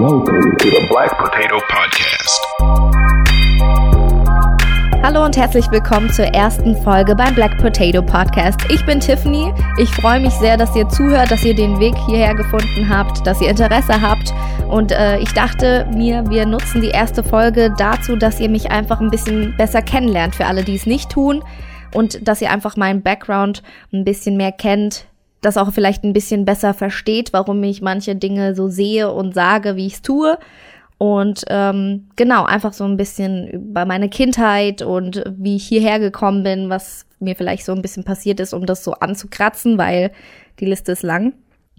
Welcome to the Black Potato Podcast. Hallo und herzlich willkommen zur ersten Folge beim Black Potato Podcast. Ich bin Tiffany. Ich freue mich sehr, dass ihr zuhört, dass ihr den Weg hierher gefunden habt, dass ihr Interesse habt. Und äh, ich dachte mir, wir nutzen die erste Folge dazu, dass ihr mich einfach ein bisschen besser kennenlernt für alle, die es nicht tun. Und dass ihr einfach meinen Background ein bisschen mehr kennt, das auch vielleicht ein bisschen besser versteht, warum ich manche Dinge so sehe und sage, wie ich es tue. Und ähm, genau, einfach so ein bisschen über meine Kindheit und wie ich hierher gekommen bin, was mir vielleicht so ein bisschen passiert ist, um das so anzukratzen, weil die Liste ist lang.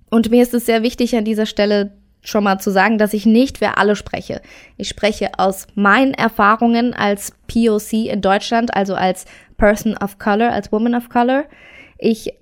Und mir ist es sehr wichtig an dieser Stelle schon mal zu sagen, dass ich nicht für alle spreche. Ich spreche aus meinen Erfahrungen als POC in Deutschland, also als Person of Color, als Woman of Color. Ich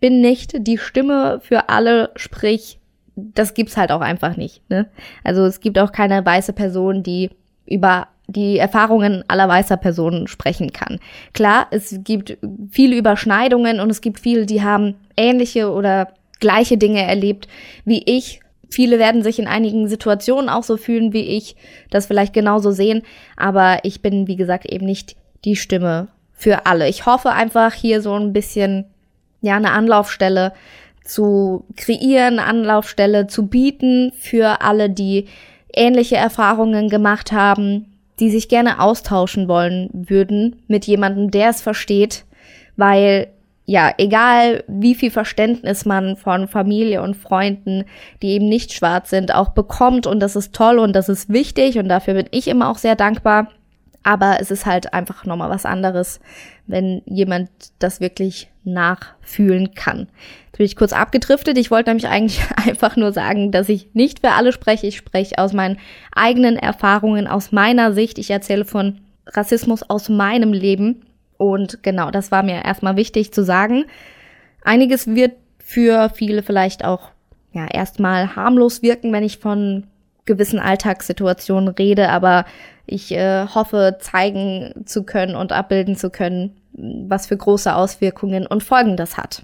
bin nicht die Stimme für alle, sprich, das gibt's halt auch einfach nicht. Ne? Also es gibt auch keine weiße Person, die über die Erfahrungen aller weißer Personen sprechen kann. Klar, es gibt viele Überschneidungen und es gibt viele, die haben ähnliche oder gleiche Dinge erlebt wie ich. Viele werden sich in einigen Situationen auch so fühlen wie ich, das vielleicht genauso sehen, aber ich bin, wie gesagt, eben nicht die Stimme für alle. Ich hoffe einfach hier so ein bisschen ja, eine Anlaufstelle zu kreieren, eine Anlaufstelle zu bieten für alle, die ähnliche Erfahrungen gemacht haben, die sich gerne austauschen wollen würden mit jemandem, der es versteht, weil ja, egal wie viel Verständnis man von Familie und Freunden, die eben nicht schwarz sind, auch bekommt und das ist toll und das ist wichtig und dafür bin ich immer auch sehr dankbar. Aber es ist halt einfach nochmal was anderes, wenn jemand das wirklich nachfühlen kann. Jetzt bin ich kurz abgedriftet. Ich wollte nämlich eigentlich einfach nur sagen, dass ich nicht für alle spreche. Ich spreche aus meinen eigenen Erfahrungen, aus meiner Sicht. Ich erzähle von Rassismus aus meinem Leben. Und genau, das war mir erstmal wichtig zu sagen. Einiges wird für viele vielleicht auch ja erstmal harmlos wirken, wenn ich von gewissen Alltagssituationen rede, aber ich äh, hoffe, zeigen zu können und abbilden zu können, was für große Auswirkungen und Folgen das hat.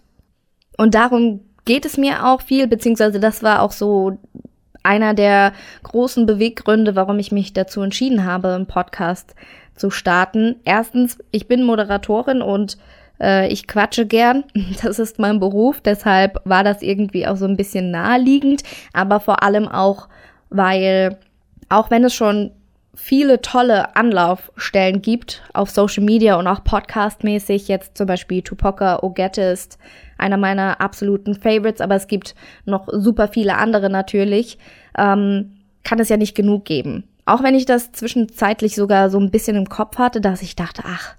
Und darum geht es mir auch viel, beziehungsweise das war auch so einer der großen Beweggründe, warum ich mich dazu entschieden habe, einen Podcast zu starten. Erstens, ich bin Moderatorin und äh, ich quatsche gern. Das ist mein Beruf, deshalb war das irgendwie auch so ein bisschen naheliegend, aber vor allem auch, weil auch wenn es schon viele tolle Anlaufstellen gibt auf Social Media und auch podcastmäßig. Jetzt zum Beispiel Tupoka Ogette einer meiner absoluten Favorites, aber es gibt noch super viele andere natürlich. Ähm, kann es ja nicht genug geben. Auch wenn ich das zwischenzeitlich sogar so ein bisschen im Kopf hatte, dass ich dachte, ach,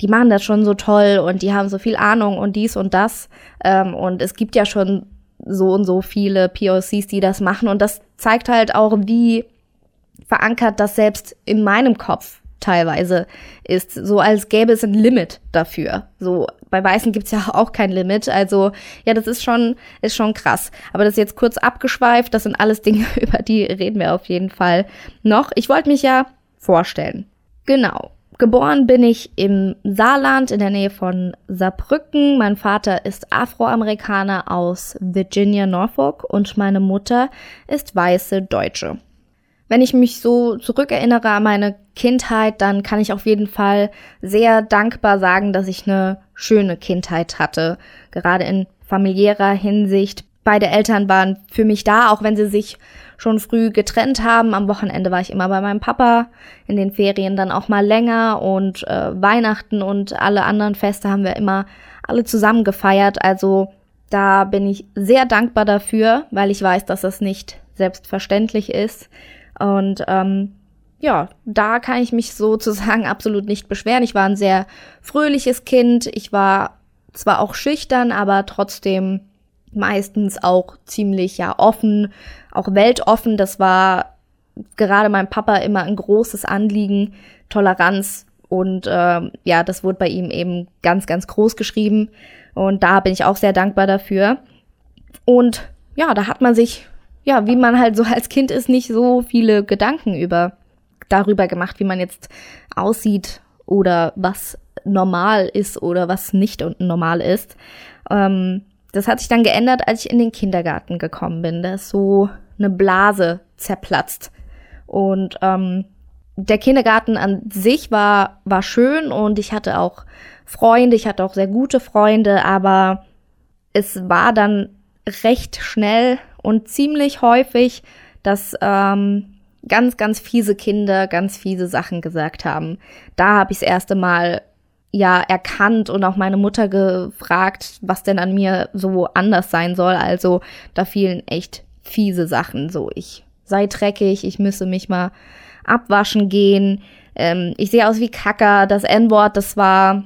die machen das schon so toll und die haben so viel Ahnung und dies und das. Ähm, und es gibt ja schon so und so viele POCs, die das machen. Und das zeigt halt auch, wie verankert das selbst in meinem Kopf teilweise ist, so als gäbe es ein Limit dafür. So bei Weißen gibt's ja auch kein Limit. Also ja, das ist schon, ist schon krass. Aber das ist jetzt kurz abgeschweift. Das sind alles Dinge, über die reden wir auf jeden Fall noch. Ich wollte mich ja vorstellen. Genau. Geboren bin ich im Saarland in der Nähe von Saarbrücken. Mein Vater ist Afroamerikaner aus Virginia, Norfolk und meine Mutter ist weiße Deutsche. Wenn ich mich so zurückerinnere an meine Kindheit, dann kann ich auf jeden Fall sehr dankbar sagen, dass ich eine schöne Kindheit hatte. Gerade in familiärer Hinsicht. Beide Eltern waren für mich da, auch wenn sie sich schon früh getrennt haben. Am Wochenende war ich immer bei meinem Papa, in den Ferien dann auch mal länger und äh, Weihnachten und alle anderen Feste haben wir immer alle zusammen gefeiert. Also da bin ich sehr dankbar dafür, weil ich weiß, dass das nicht selbstverständlich ist. Und ähm, ja, da kann ich mich sozusagen absolut nicht beschweren. Ich war ein sehr fröhliches Kind. Ich war zwar auch schüchtern, aber trotzdem meistens auch ziemlich ja offen, auch weltoffen. Das war gerade meinem Papa immer ein großes Anliegen, Toleranz und äh, ja, das wurde bei ihm eben ganz, ganz groß geschrieben und da bin ich auch sehr dankbar dafür. Und ja, da hat man sich ja, wie man halt so als Kind ist, nicht so viele Gedanken über darüber gemacht, wie man jetzt aussieht oder was normal ist oder was nicht normal ist. Ähm, das hat sich dann geändert, als ich in den Kindergarten gekommen bin. Da ist so eine Blase zerplatzt. Und ähm, der Kindergarten an sich war, war schön und ich hatte auch Freunde, ich hatte auch sehr gute Freunde, aber es war dann recht schnell und ziemlich häufig, dass ähm, ganz, ganz fiese Kinder ganz fiese Sachen gesagt haben. Da habe ich das erste Mal ja erkannt und auch meine Mutter gefragt, was denn an mir so anders sein soll. Also da fielen echt fiese Sachen. So, ich sei dreckig, ich müsse mich mal abwaschen gehen. Ähm, ich sehe aus wie Kacker. Das N-Wort, das war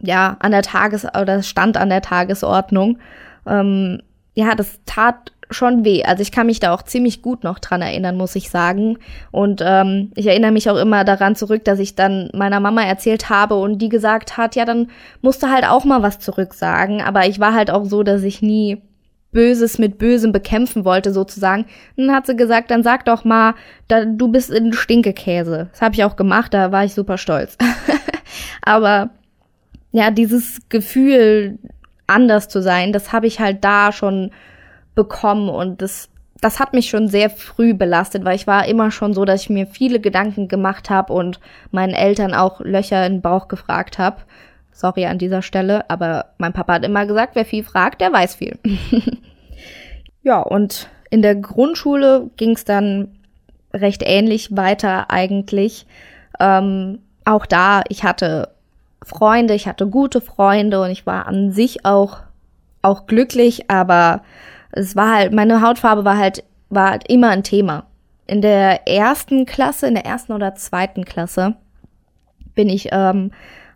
ja an der Tages- oder stand an der Tagesordnung. Ähm, ja, das tat schon weh. Also ich kann mich da auch ziemlich gut noch dran erinnern, muss ich sagen. Und ähm, ich erinnere mich auch immer daran zurück, dass ich dann meiner Mama erzählt habe und die gesagt hat, ja, dann musst du halt auch mal was zurücksagen. Aber ich war halt auch so, dass ich nie Böses mit Bösem bekämpfen wollte, sozusagen. Dann hat sie gesagt, dann sag doch mal, da, du bist ein Stinkekäse. Das habe ich auch gemacht, da war ich super stolz. Aber ja, dieses Gefühl, anders zu sein, das habe ich halt da schon bekommen und das das hat mich schon sehr früh belastet, weil ich war immer schon so, dass ich mir viele Gedanken gemacht habe und meinen Eltern auch Löcher in den Bauch gefragt habe. Sorry an dieser Stelle, aber mein Papa hat immer gesagt, wer viel fragt, der weiß viel. ja, und in der Grundschule ging es dann recht ähnlich weiter eigentlich. Ähm, auch da, ich hatte Freunde, ich hatte gute Freunde und ich war an sich auch, auch glücklich, aber es war halt, meine Hautfarbe war halt, war halt immer ein Thema. In der ersten Klasse, in der ersten oder zweiten Klasse bin ich ähm,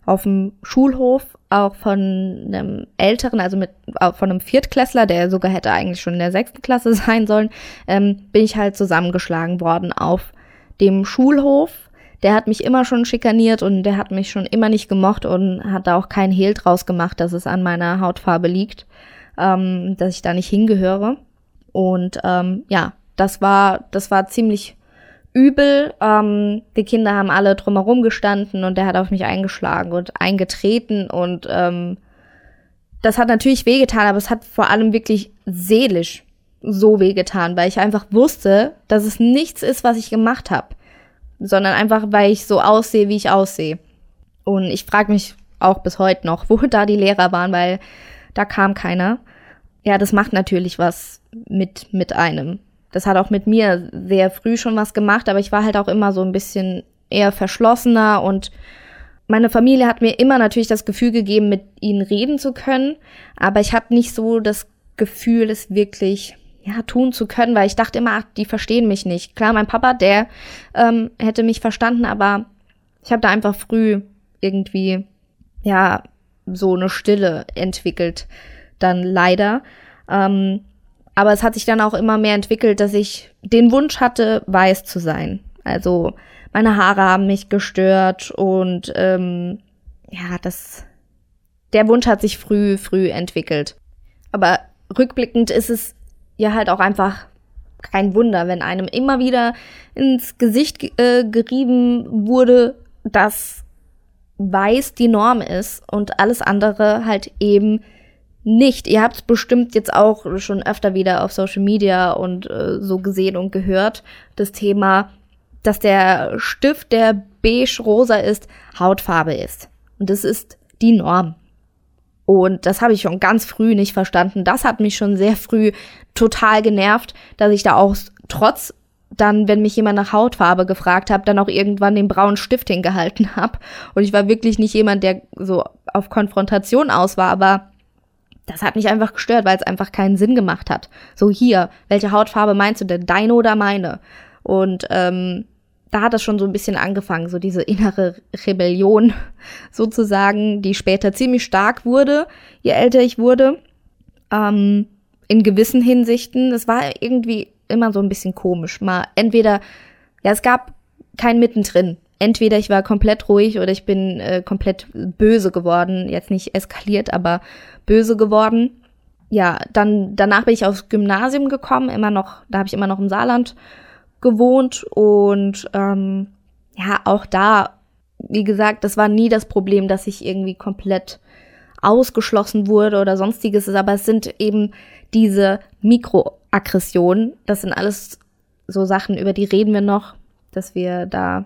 auf dem Schulhof auch von einem älteren, also mit von einem Viertklässler, der sogar hätte eigentlich schon in der sechsten Klasse sein sollen, ähm, bin ich halt zusammengeschlagen worden auf dem Schulhof. Der hat mich immer schon schikaniert und der hat mich schon immer nicht gemocht und hat da auch keinen Hehl draus gemacht, dass es an meiner Hautfarbe liegt ähm, dass ich da nicht hingehöre. Und ähm, ja, das war, das war ziemlich übel. Ähm, die Kinder haben alle drumherum gestanden und der hat auf mich eingeschlagen und eingetreten und ähm, das hat natürlich wehgetan, aber es hat vor allem wirklich seelisch so wehgetan, weil ich einfach wusste, dass es nichts ist, was ich gemacht habe, sondern einfach, weil ich so aussehe, wie ich aussehe. Und ich frage mich auch bis heute noch, wo da die Lehrer waren, weil da kam keiner. Ja, das macht natürlich was mit, mit einem. Das hat auch mit mir sehr früh schon was gemacht, aber ich war halt auch immer so ein bisschen eher verschlossener und meine Familie hat mir immer natürlich das Gefühl gegeben, mit ihnen reden zu können, aber ich habe nicht so das Gefühl, es wirklich ja tun zu können, weil ich dachte immer, ach, die verstehen mich nicht. Klar, mein Papa, der ähm, hätte mich verstanden, aber ich habe da einfach früh irgendwie ja so eine Stille entwickelt, dann leider. Ähm, aber es hat sich dann auch immer mehr entwickelt, dass ich den Wunsch hatte, weiß zu sein. Also meine Haare haben mich gestört und ähm, ja, das der Wunsch hat sich früh, früh entwickelt. Aber rückblickend ist es ja halt auch einfach kein Wunder, wenn einem immer wieder ins Gesicht äh, gerieben wurde, dass weiß die Norm ist und alles andere halt eben nicht. Ihr habt es bestimmt jetzt auch schon öfter wieder auf Social Media und äh, so gesehen und gehört, das Thema, dass der Stift, der beige-rosa ist, Hautfarbe ist. Und das ist die Norm. Und das habe ich schon ganz früh nicht verstanden. Das hat mich schon sehr früh total genervt, dass ich da auch trotz dann, wenn mich jemand nach Hautfarbe gefragt hat, dann auch irgendwann den braunen Stift hingehalten habe. Und ich war wirklich nicht jemand, der so auf Konfrontation aus war, aber das hat mich einfach gestört, weil es einfach keinen Sinn gemacht hat. So hier, welche Hautfarbe meinst du denn, deine oder meine? Und ähm, da hat das schon so ein bisschen angefangen, so diese innere Rebellion sozusagen, die später ziemlich stark wurde, je älter ich wurde. Ähm, in gewissen Hinsichten. Das war irgendwie immer so ein bisschen komisch. Mal entweder, ja, es gab kein Mittendrin. Entweder ich war komplett ruhig oder ich bin äh, komplett böse geworden. Jetzt nicht eskaliert, aber böse geworden. Ja, dann danach bin ich aufs Gymnasium gekommen, immer noch, da habe ich immer noch im Saarland gewohnt und ähm, ja, auch da, wie gesagt, das war nie das Problem, dass ich irgendwie komplett ausgeschlossen wurde oder sonstiges, aber es sind eben diese Mikroaggressionen, das sind alles so Sachen, über die reden wir noch, dass wir da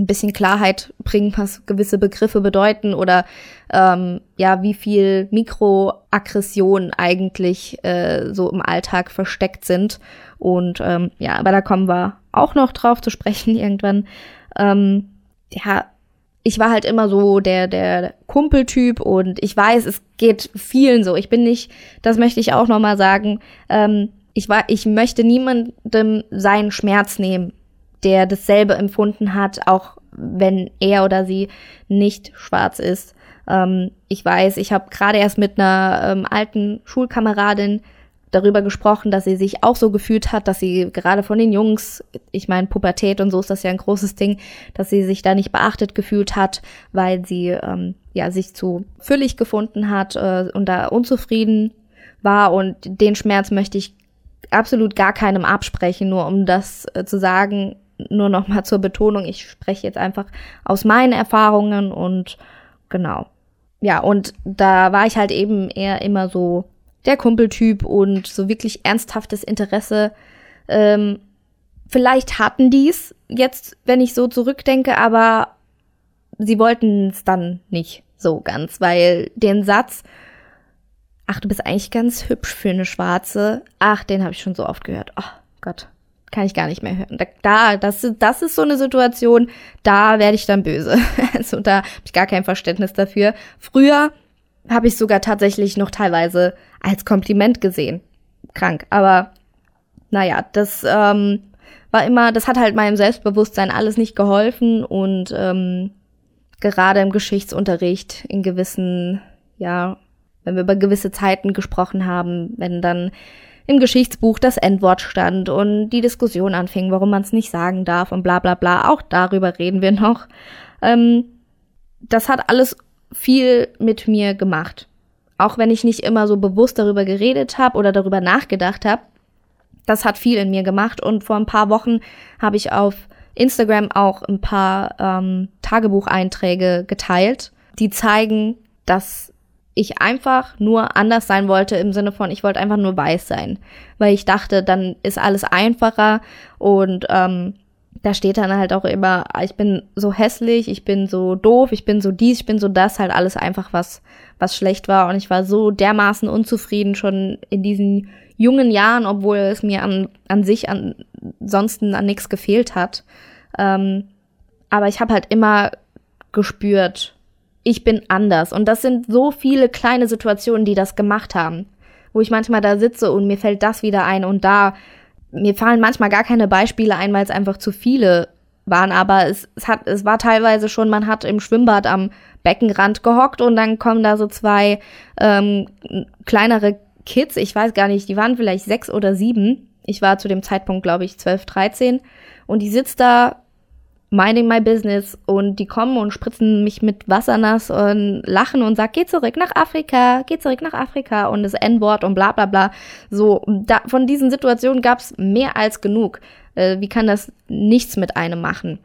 ein bisschen Klarheit bringen, was gewisse Begriffe bedeuten oder ähm, ja, wie viel Mikroaggressionen eigentlich äh, so im Alltag versteckt sind. Und ähm, ja, aber da kommen wir auch noch drauf zu sprechen irgendwann. Ähm, ja, ich war halt immer so der, der Kumpeltyp und ich weiß, es geht vielen so. Ich bin nicht, das möchte ich auch nochmal sagen, ähm, ich war, ich möchte niemandem seinen Schmerz nehmen, der dasselbe empfunden hat, auch wenn er oder sie nicht schwarz ist. Ähm, ich weiß, ich habe gerade erst mit einer ähm, alten Schulkameradin darüber gesprochen, dass sie sich auch so gefühlt hat, dass sie gerade von den Jungs, ich meine Pubertät und so ist das ja ein großes Ding, dass sie sich da nicht beachtet gefühlt hat, weil sie ähm, ja sich zu füllig gefunden hat äh, und da unzufrieden war und den Schmerz möchte ich absolut gar keinem absprechen, nur um das äh, zu sagen, nur noch mal zur Betonung, ich spreche jetzt einfach aus meinen Erfahrungen und genau. Ja, und da war ich halt eben eher immer so der Kumpeltyp und so wirklich ernsthaftes Interesse. Ähm, vielleicht hatten die's jetzt, wenn ich so zurückdenke, aber sie wollten es dann nicht so ganz, weil den Satz, ach, du bist eigentlich ganz hübsch für eine Schwarze, ach, den habe ich schon so oft gehört. Oh Gott, kann ich gar nicht mehr hören. Da, das, das ist so eine Situation, da werde ich dann böse. also da habe ich gar kein Verständnis dafür. Früher habe ich sogar tatsächlich noch teilweise als Kompliment gesehen. Krank. Aber naja, das ähm, war immer, das hat halt meinem Selbstbewusstsein alles nicht geholfen und ähm, gerade im Geschichtsunterricht in gewissen, ja, wenn wir über gewisse Zeiten gesprochen haben, wenn dann im Geschichtsbuch das Endwort stand und die Diskussion anfing, warum man es nicht sagen darf und bla bla bla, auch darüber reden wir noch. Ähm, das hat alles viel mit mir gemacht. Auch wenn ich nicht immer so bewusst darüber geredet habe oder darüber nachgedacht habe, das hat viel in mir gemacht. Und vor ein paar Wochen habe ich auf Instagram auch ein paar ähm, Tagebucheinträge geteilt, die zeigen, dass ich einfach nur anders sein wollte im Sinne von, ich wollte einfach nur weiß sein, weil ich dachte, dann ist alles einfacher und ähm, da steht dann halt auch immer, ich bin so hässlich, ich bin so doof, ich bin so dies, ich bin so das, halt alles einfach was, was schlecht war. Und ich war so dermaßen unzufrieden schon in diesen jungen Jahren, obwohl es mir an, an sich ansonsten an nichts gefehlt hat. Ähm, aber ich habe halt immer gespürt, ich bin anders. Und das sind so viele kleine Situationen, die das gemacht haben. Wo ich manchmal da sitze und mir fällt das wieder ein und da mir fallen manchmal gar keine Beispiele ein, weil es einfach zu viele waren, aber es, es, hat, es war teilweise schon, man hat im Schwimmbad am Beckenrand gehockt und dann kommen da so zwei ähm, kleinere Kids, ich weiß gar nicht, die waren vielleicht sechs oder sieben. Ich war zu dem Zeitpunkt, glaube ich, zwölf, dreizehn. Und die sitzt da minding my business und die kommen und spritzen mich mit Wasser nass und lachen und sagen, geh zurück nach Afrika, geh zurück nach Afrika und das N-Wort und bla bla bla. So, da, von diesen Situationen gab's mehr als genug. Äh, wie kann das nichts mit einem machen?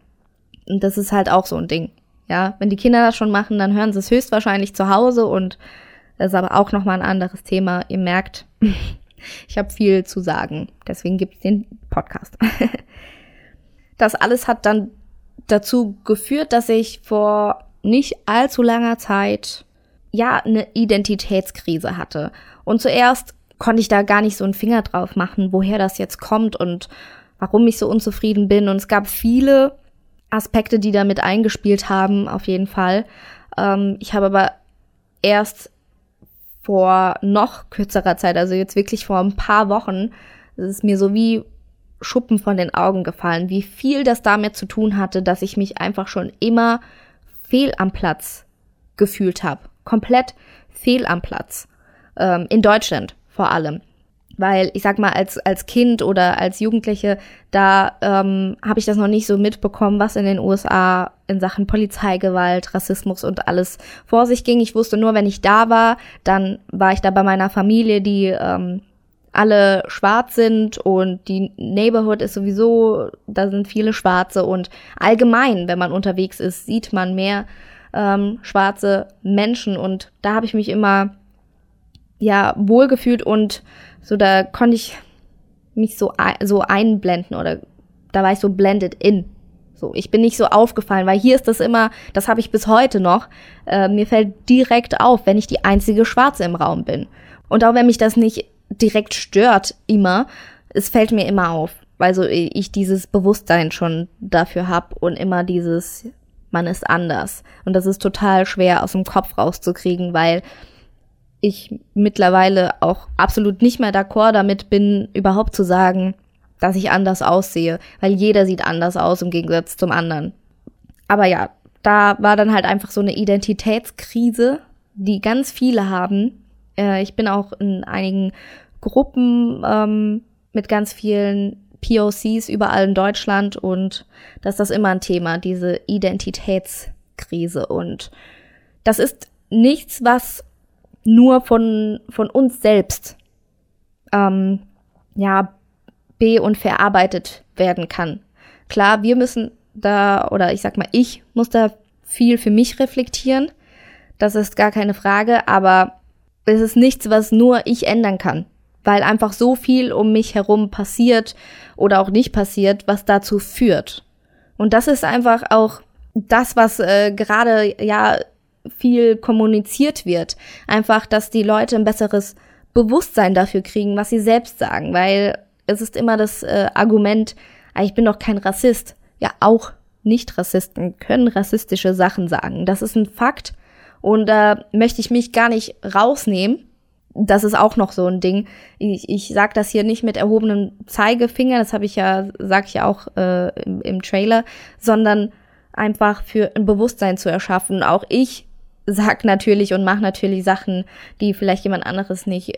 Und das ist halt auch so ein Ding. Ja, wenn die Kinder das schon machen, dann hören sie es höchstwahrscheinlich zu Hause und das ist aber auch nochmal ein anderes Thema. Ihr merkt, ich habe viel zu sagen. Deswegen gibt's den Podcast. das alles hat dann dazu geführt, dass ich vor nicht allzu langer Zeit ja eine Identitätskrise hatte. Und zuerst konnte ich da gar nicht so einen Finger drauf machen, woher das jetzt kommt und warum ich so unzufrieden bin. Und es gab viele Aspekte, die damit eingespielt haben, auf jeden Fall. Ähm, ich habe aber erst vor noch kürzerer Zeit, also jetzt wirklich vor ein paar Wochen, es ist mir so wie Schuppen von den Augen gefallen, wie viel das damit zu tun hatte, dass ich mich einfach schon immer fehl am Platz gefühlt habe. Komplett fehl am Platz. Ähm, in Deutschland vor allem. Weil ich sag mal, als, als Kind oder als Jugendliche, da ähm, habe ich das noch nicht so mitbekommen, was in den USA in Sachen Polizeigewalt, Rassismus und alles vor sich ging. Ich wusste nur, wenn ich da war, dann war ich da bei meiner Familie, die ähm, alle schwarz sind und die Neighborhood ist sowieso, da sind viele Schwarze und allgemein, wenn man unterwegs ist, sieht man mehr ähm, schwarze Menschen und da habe ich mich immer ja wohlgefühlt und so da konnte ich mich so, so einblenden oder da war ich so blended in. So, ich bin nicht so aufgefallen, weil hier ist das immer, das habe ich bis heute noch. Äh, mir fällt direkt auf, wenn ich die einzige Schwarze im Raum bin. Und auch wenn mich das nicht direkt stört, immer, es fällt mir immer auf, weil so ich dieses Bewusstsein schon dafür habe und immer dieses, man ist anders. Und das ist total schwer aus dem Kopf rauszukriegen, weil ich mittlerweile auch absolut nicht mehr d'accord damit bin, überhaupt zu sagen, dass ich anders aussehe, weil jeder sieht anders aus im Gegensatz zum anderen. Aber ja, da war dann halt einfach so eine Identitätskrise, die ganz viele haben. Äh, ich bin auch in einigen Gruppen ähm, mit ganz vielen POCs überall in Deutschland und das ist immer ein Thema, diese Identitätskrise. Und das ist nichts, was nur von, von uns selbst ähm, ja, be- und verarbeitet werden kann. Klar, wir müssen da, oder ich sag mal, ich muss da viel für mich reflektieren. Das ist gar keine Frage, aber es ist nichts, was nur ich ändern kann. Weil einfach so viel um mich herum passiert oder auch nicht passiert, was dazu führt. Und das ist einfach auch das, was äh, gerade ja viel kommuniziert wird. Einfach, dass die Leute ein besseres Bewusstsein dafür kriegen, was sie selbst sagen, weil es ist immer das äh, Argument, ah, ich bin doch kein Rassist. Ja, auch Nicht-Rassisten können rassistische Sachen sagen. Das ist ein Fakt und äh, möchte ich mich gar nicht rausnehmen. Das ist auch noch so ein Ding. Ich, ich sag das hier nicht mit erhobenem Zeigefinger, das habe ich ja, sag ich ja auch äh, im, im Trailer, sondern einfach für ein Bewusstsein zu erschaffen. Auch ich sag natürlich und mache natürlich Sachen, die vielleicht jemand anderes nicht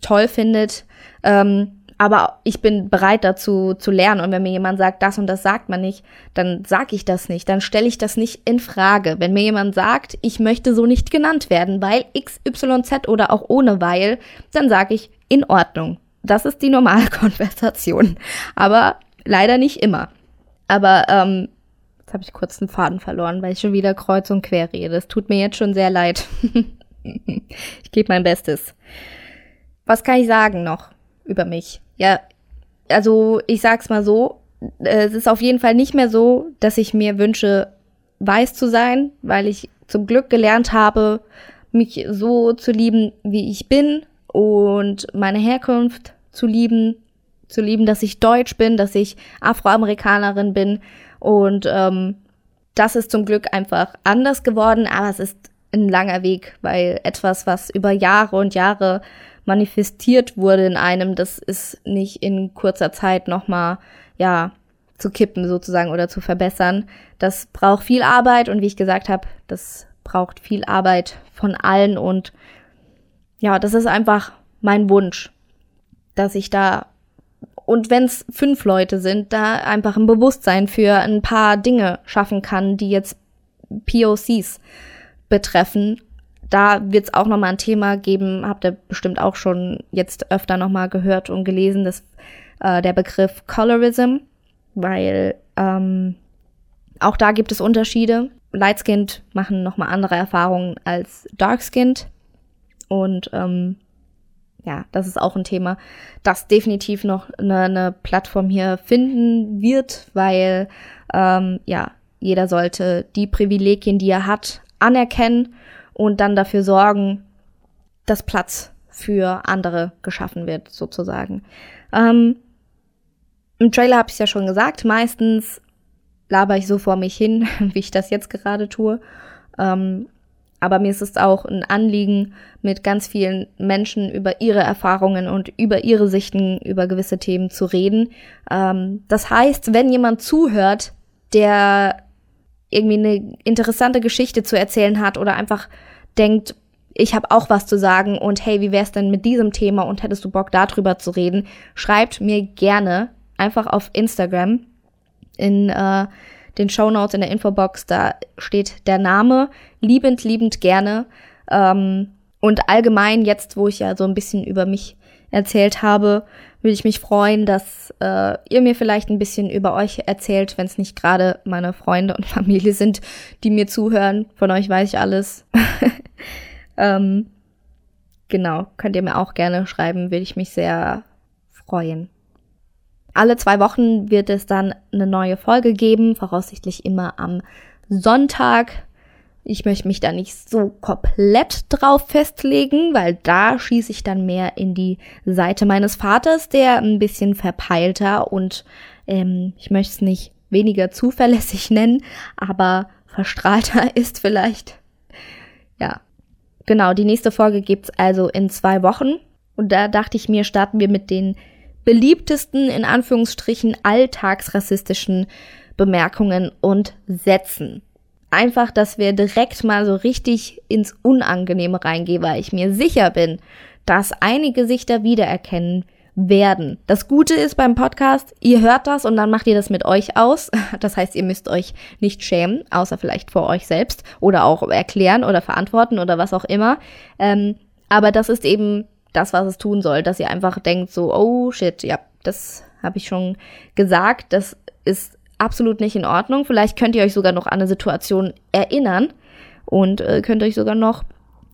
toll findet. Ähm, aber ich bin bereit dazu zu lernen. Und wenn mir jemand sagt, das und das sagt man nicht, dann sage ich das nicht. Dann stelle ich das nicht in Frage. Wenn mir jemand sagt, ich möchte so nicht genannt werden, weil XYZ oder auch ohne weil, dann sage ich in Ordnung. Das ist die normale Konversation. Aber leider nicht immer. Aber ähm, habe ich kurz den Faden verloren, weil ich schon wieder kreuz und quer rede. Es tut mir jetzt schon sehr leid. ich gebe mein Bestes. Was kann ich sagen noch über mich? Ja, also ich sag's mal so, es ist auf jeden Fall nicht mehr so, dass ich mir wünsche, weiß zu sein, weil ich zum Glück gelernt habe, mich so zu lieben, wie ich bin und meine Herkunft zu lieben, zu lieben, dass ich deutsch bin, dass ich Afroamerikanerin bin, und ähm, das ist zum Glück einfach anders geworden, aber es ist ein langer Weg, weil etwas, was über Jahre und Jahre manifestiert wurde in einem, das ist nicht in kurzer Zeit nochmal, ja, zu kippen sozusagen oder zu verbessern. Das braucht viel Arbeit und wie ich gesagt habe, das braucht viel Arbeit von allen und ja, das ist einfach mein Wunsch, dass ich da und wenn es fünf Leute sind, da einfach ein Bewusstsein für ein paar Dinge schaffen kann, die jetzt POCs betreffen. Da wird es auch nochmal ein Thema geben, habt ihr bestimmt auch schon jetzt öfter nochmal gehört und gelesen, dass äh, der Begriff Colorism, weil ähm, auch da gibt es Unterschiede. Lightskinned machen nochmal andere Erfahrungen als Darkskinned. Und ähm, ja, das ist auch ein Thema, das definitiv noch eine, eine Plattform hier finden wird, weil ähm, ja, jeder sollte die Privilegien, die er hat, anerkennen und dann dafür sorgen, dass Platz für andere geschaffen wird, sozusagen. Ähm, Im Trailer habe ich ja schon gesagt, meistens laber ich so vor mich hin, wie ich das jetzt gerade tue. Ähm, aber mir ist es auch ein Anliegen, mit ganz vielen Menschen über ihre Erfahrungen und über ihre Sichten über gewisse Themen zu reden. Ähm, das heißt, wenn jemand zuhört, der irgendwie eine interessante Geschichte zu erzählen hat oder einfach denkt, ich habe auch was zu sagen und hey, wie wär's denn mit diesem Thema und hättest du Bock darüber zu reden, schreibt mir gerne einfach auf Instagram in äh, den Show Notes in der Infobox, da steht der Name. Liebend, liebend gerne. Ähm, und allgemein, jetzt, wo ich ja so ein bisschen über mich erzählt habe, würde ich mich freuen, dass äh, ihr mir vielleicht ein bisschen über euch erzählt, wenn es nicht gerade meine Freunde und Familie sind, die mir zuhören. Von euch weiß ich alles. ähm, genau, könnt ihr mir auch gerne schreiben, würde ich mich sehr freuen. Alle zwei Wochen wird es dann eine neue Folge geben, voraussichtlich immer am Sonntag. Ich möchte mich da nicht so komplett drauf festlegen, weil da schieße ich dann mehr in die Seite meines Vaters, der ein bisschen verpeilter und ähm, ich möchte es nicht weniger zuverlässig nennen, aber verstrahlter ist vielleicht. Ja. Genau, die nächste Folge gibt's also in zwei Wochen. Und da dachte ich mir, starten wir mit den beliebtesten, in Anführungsstrichen, alltagsrassistischen Bemerkungen und Sätzen. Einfach, dass wir direkt mal so richtig ins Unangenehme reingehen, weil ich mir sicher bin, dass einige sich da wiedererkennen werden. Das Gute ist beim Podcast, ihr hört das und dann macht ihr das mit euch aus. Das heißt, ihr müsst euch nicht schämen, außer vielleicht vor euch selbst oder auch erklären oder verantworten oder was auch immer. Ähm, aber das ist eben das, was es tun soll, dass ihr einfach denkt so, oh shit, ja, das habe ich schon gesagt, das ist absolut nicht in Ordnung. Vielleicht könnt ihr euch sogar noch an eine Situation erinnern und äh, könnt euch sogar noch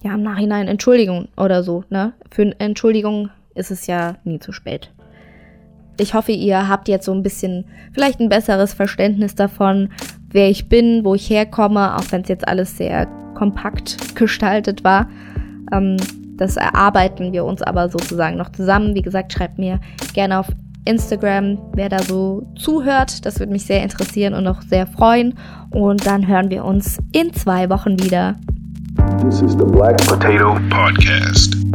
ja im Nachhinein Entschuldigung oder so, ne? Für Entschuldigung ist es ja nie zu spät. Ich hoffe, ihr habt jetzt so ein bisschen vielleicht ein besseres Verständnis davon, wer ich bin, wo ich herkomme, auch wenn es jetzt alles sehr kompakt gestaltet war. Ähm, das erarbeiten wir uns aber sozusagen noch zusammen. Wie gesagt, schreibt mir gerne auf Instagram, wer da so zuhört. Das würde mich sehr interessieren und auch sehr freuen. Und dann hören wir uns in zwei Wochen wieder. This is the Black Potato Podcast.